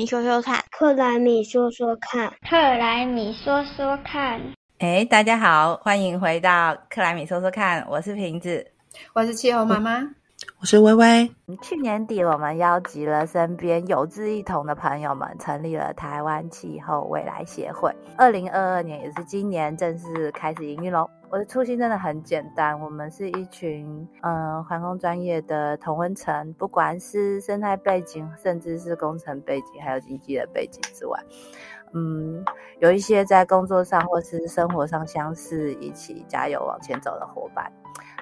米说说看，克莱米说说看，克莱米说说看。哎，大家好，欢迎回到克莱米说说看，我是瓶子，我是气候妈妈，我是微微。去年底，我们邀集了身边有志一同的朋友们，成立了台湾气候未来协会。二零二二年也是今年正式开始营运喽。我的初心真的很简单，我们是一群嗯航空专业的同温层，不管是生态背景，甚至是工程背景，还有经济的背景之外，嗯，有一些在工作上或是生活上相似，一起加油往前走的伙伴。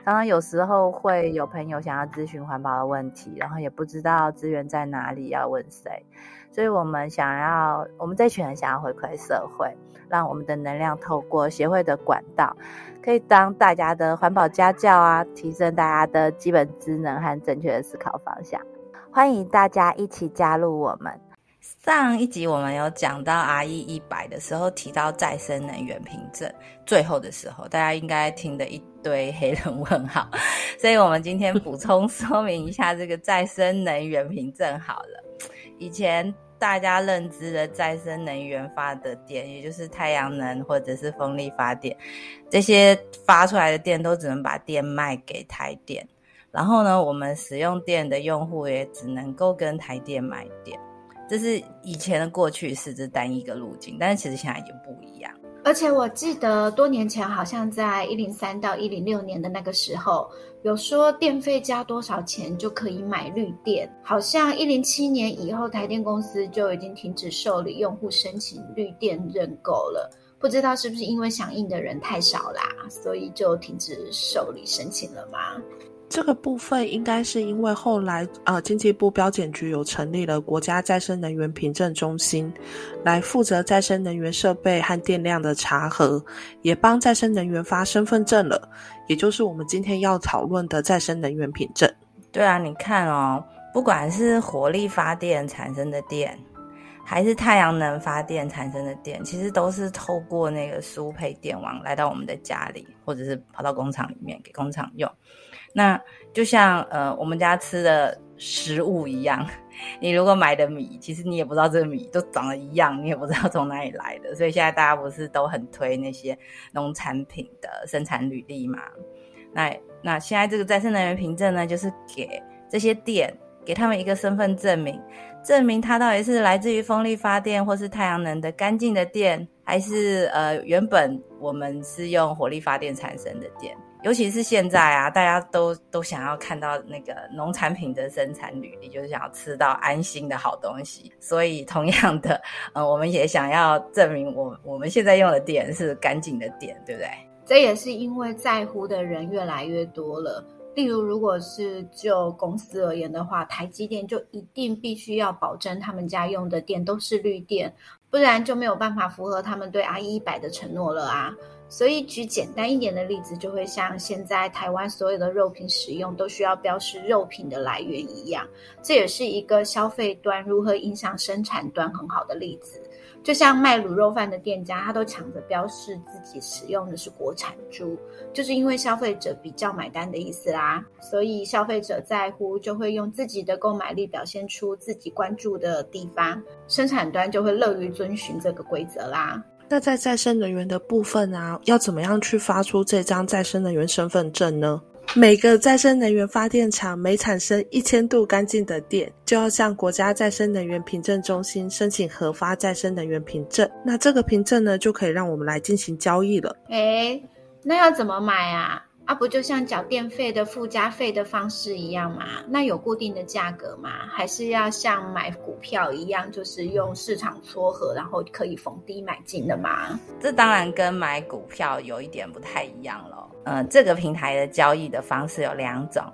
常常有时候会有朋友想要咨询环保的问题，然后也不知道资源在哪里，要问谁，所以我们想要，我们这群人想要回馈社会，让我们的能量透过协会的管道。可以当大家的环保家教啊，提升大家的基本职能和正确的思考方向。欢迎大家一起加入我们。上一集我们有讲到 RE 一百的时候，提到再生能源凭证，最后的时候大家应该听得一堆黑人问号，所以我们今天补充说明一下这个再生能源凭证好了。以前。大家认知的再生能源发的电，也就是太阳能或者是风力发电，这些发出来的电都只能把电卖给台电，然后呢，我们使用电的用户也只能够跟台电买电，这是以前的过去式，这单一个路径，但是其实现在已经不一样。而且我记得多年前，好像在一零三到一零六年的那个时候，有说电费加多少钱就可以买绿电。好像一零七年以后，台电公司就已经停止受理用户申请绿电认购了。不知道是不是因为响应的人太少啦，所以就停止受理申请了吗？这个部分应该是因为后来，呃，经济部标检局有成立了国家再生能源凭证中心，来负责再生能源设备和电量的查核，也帮再生能源发身份证了，也就是我们今天要讨论的再生能源凭证。对啊，你看哦，不管是火力发电产生的电，还是太阳能发电产生的电，其实都是透过那个输配电网来到我们的家里，或者是跑到工厂里面给工厂用。那就像呃我们家吃的食物一样，你如果买的米，其实你也不知道这个米都长得一样，你也不知道从哪里来的。所以现在大家不是都很推那些农产品的生产履历吗？那那现在这个再生能源凭证呢，就是给这些店给他们一个身份证明，证明它到底是来自于风力发电或是太阳能的干净的电，还是呃原本我们是用火力发电产生的电。尤其是现在啊，大家都都想要看到那个农产品的生产履历，就是想要吃到安心的好东西。所以，同样的，呃，我们也想要证明我我们现在用的电是干净的电，对不对？这也是因为在乎的人越来越多了。例如，如果是就公司而言的话，台积电就一定必须要保证他们家用的电都是绿电，不然就没有办法符合他们对 I 一百的承诺了啊。所以举简单一点的例子，就会像现在台湾所有的肉品使用都需要标示肉品的来源一样，这也是一个消费端如何影响生产端很好的例子。就像卖卤肉饭的店家，他都抢着标示自己使用的是国产猪，就是因为消费者比较买单的意思啦。所以消费者在乎，就会用自己的购买力表现出自己关注的地方，生产端就会乐于遵循这个规则啦。那在再生能源的部分啊，要怎么样去发出这张再生能源身份证呢？每个再生能源发电厂每产生一千度干净的电，就要向国家再生能源凭证中心申请核发再生能源凭证。那这个凭证呢，就可以让我们来进行交易了。诶，那要怎么买啊？啊，不就像缴电费的附加费的方式一样吗？那有固定的价格吗？还是要像买股票一样，就是用市场撮合，然后可以逢低买进的吗？这当然跟买股票有一点不太一样了。嗯，这个平台的交易的方式有两种。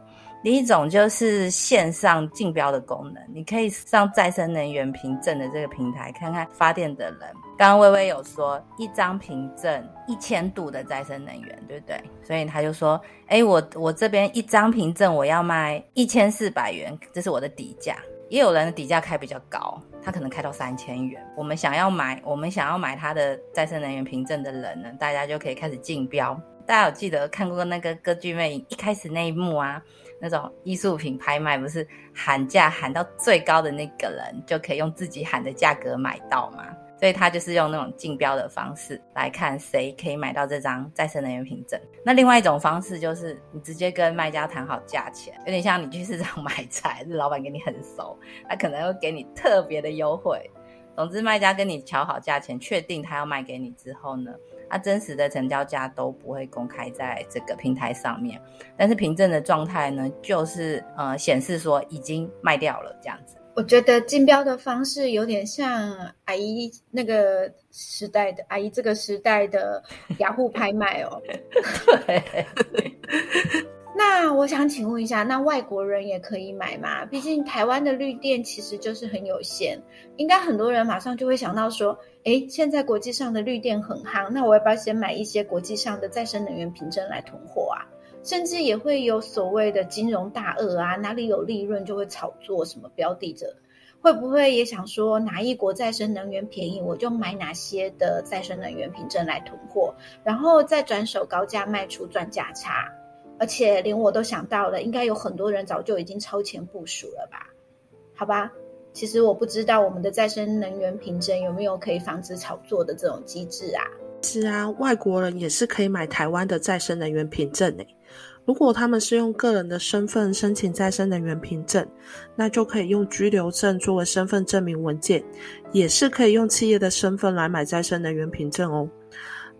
第一种就是线上竞标的功能，你可以上再生能源凭证的这个平台，看看发电的人。刚刚微微有说一张凭证一千度的再生能源，对不对？所以他就说，哎，我我这边一张凭证我要卖一千四百元，这是我的底价。也有人的底价开比较高，他可能开到三千元。我们想要买，我们想要买他的再生能源凭证的人呢，大家就可以开始竞标。大家有记得看过那个歌剧魅影一开始那一幕啊？那种艺术品拍卖不是喊价喊到最高的那个人就可以用自己喊的价格买到吗？所以他就是用那种竞标的方式来看谁可以买到这张再生能源凭证。那另外一种方式就是你直接跟卖家谈好价钱，有点像你去市场 买菜，是老板跟你很熟，他可能会给你特别的优惠。总之，卖家跟你瞧好价钱，确定他要卖给你之后呢，他真实的成交价都不会公开在这个平台上面，但是凭证的状态呢，就是呃显示说已经卖掉了这样子。我觉得竞标的方式有点像阿姨那个时代的阿姨这个时代的雅虎 拍卖哦。对。那我想请问一下，那外国人也可以买吗？毕竟台湾的绿电其实就是很有限，应该很多人马上就会想到说，诶，现在国际上的绿电很夯，那我要不要先买一些国际上的再生能源凭证来囤货啊？甚至也会有所谓的金融大鳄啊，哪里有利润就会炒作什么标的者，会不会也想说哪一国再生能源便宜，我就买哪些的再生能源凭证来囤货，然后再转手高价卖出赚价差？而且连我都想到了，应该有很多人早就已经超前部署了吧？好吧，其实我不知道我们的再生能源凭证有没有可以防止炒作的这种机制啊？是啊，外国人也是可以买台湾的再生能源凭证诶。如果他们是用个人的身份申请再生能源凭证，那就可以用居留证作为身份证明文件，也是可以用企业的身份来买再生能源凭证哦。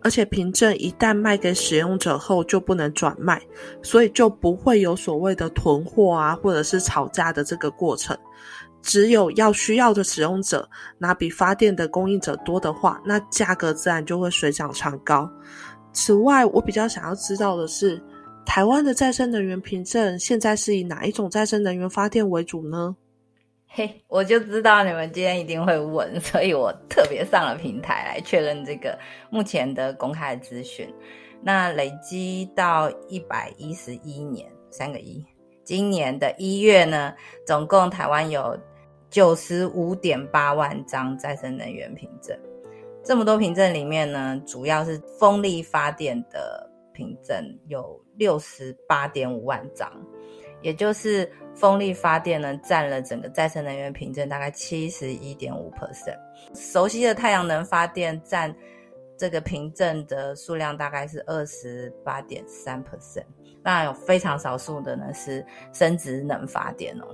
而且凭证一旦卖给使用者后就不能转卖，所以就不会有所谓的囤货啊，或者是吵架的这个过程。只有要需要的使用者拿比发电的供应者多的话，那价格自然就会水涨船高。此外，我比较想要知道的是。台湾的再生能源凭证现在是以哪一种再生能源发电为主呢？嘿，我就知道你们今天一定会问，所以我特别上了平台来确认这个目前的公开资讯。那累积到一百一十一年三个一，今年的一月呢，总共台湾有九十五点八万张再生能源凭证。这么多凭证里面呢，主要是风力发电的凭证有。六十八点五万张，也就是风力发电呢，占了整个再生能源凭证大概七十一点五 percent。熟悉的太阳能发电占这个凭证的数量大概是二十八点三 percent。当然有非常少数的呢是生殖能发电哦。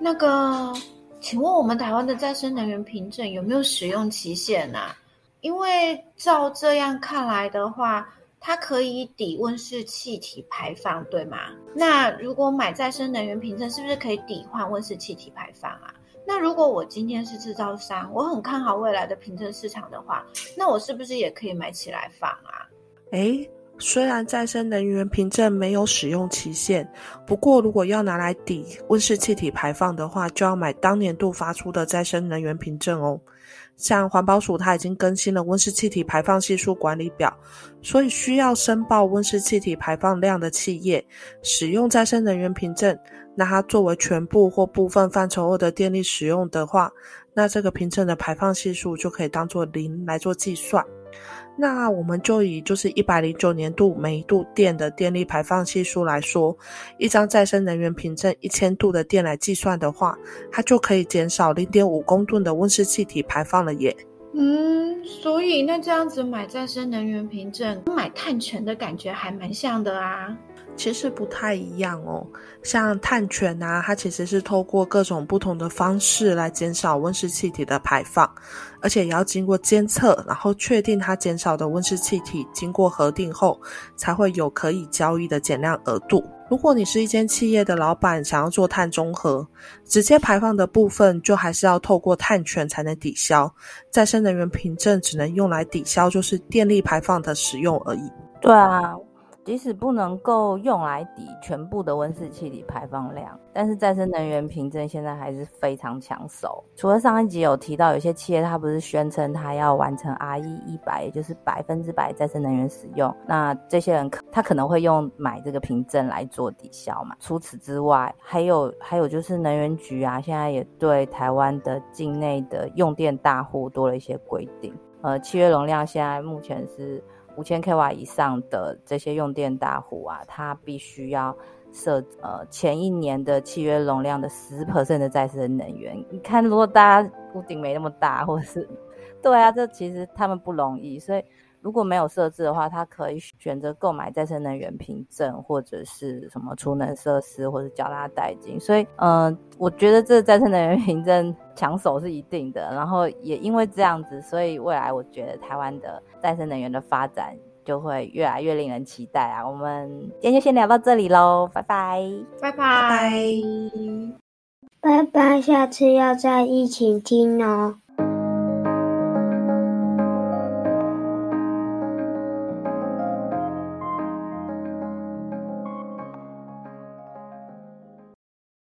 那个，请问我们台湾的再生能源凭证有没有使用期限啊？因为照这样看来的话。它可以抵温室气体排放，对吗？那如果买再生能源凭证，是不是可以抵换温室气体排放啊？那如果我今天是制造商，我很看好未来的凭证市场的话，那我是不是也可以买起来放啊？诶，虽然再生能源凭证没有使用期限，不过如果要拿来抵温室气体排放的话，就要买当年度发出的再生能源凭证哦。像环保署，它已经更新了温室气体排放系数管理表，所以需要申报温室气体排放量的企业，使用再生能源凭证，那它作为全部或部分范畴二的电力使用的话，那这个凭证的排放系数就可以当做零来做计算。那我们就以就是一百零九年度每一度电的电力排放系数来说，一张再生能源凭证一千度的电来计算的话，它就可以减少零点五公吨的温室气体排放了耶。嗯，所以那这样子买再生能源凭证，买碳权的感觉还蛮像的啊。其实不太一样哦，像碳权啊，它其实是透过各种不同的方式来减少温室气体的排放，而且也要经过监测，然后确定它减少的温室气体经过核定后，才会有可以交易的减量额度。如果你是一间企业的老板，想要做碳中和，直接排放的部分就还是要透过碳权才能抵消，再生能源凭证只能用来抵消就是电力排放的使用而已。对啊。即使不能够用来抵全部的温室气体排放量，但是再生能源凭证现在还是非常抢手。除了上一集有提到，有些企业它不是宣称它要完成 RE 一百，也就是百分之百再生能源使用，那这些人可他可能会用买这个凭证来做抵消嘛。除此之外，还有还有就是能源局啊，现在也对台湾的境内的用电大户多了一些规定。呃，契约容量现在目前是。五千 k 瓦以上的这些用电大户啊，它必须要设呃前一年的契约容量的十 percent 的再生能源。你看，如果大家屋顶没那么大，或者是对啊，这其实他们不容易，所以。如果没有设置的话，他可以选择购买再生能源凭证，或者是什么储能设施，或者缴纳代金。所以，嗯，我觉得这再生能源凭证抢手是一定的。然后也因为这样子，所以未来我觉得台湾的再生能源的发展就会越来越令人期待啊！我们今天就先聊到这里喽，拜拜，拜拜，拜拜，下次要再一起听哦。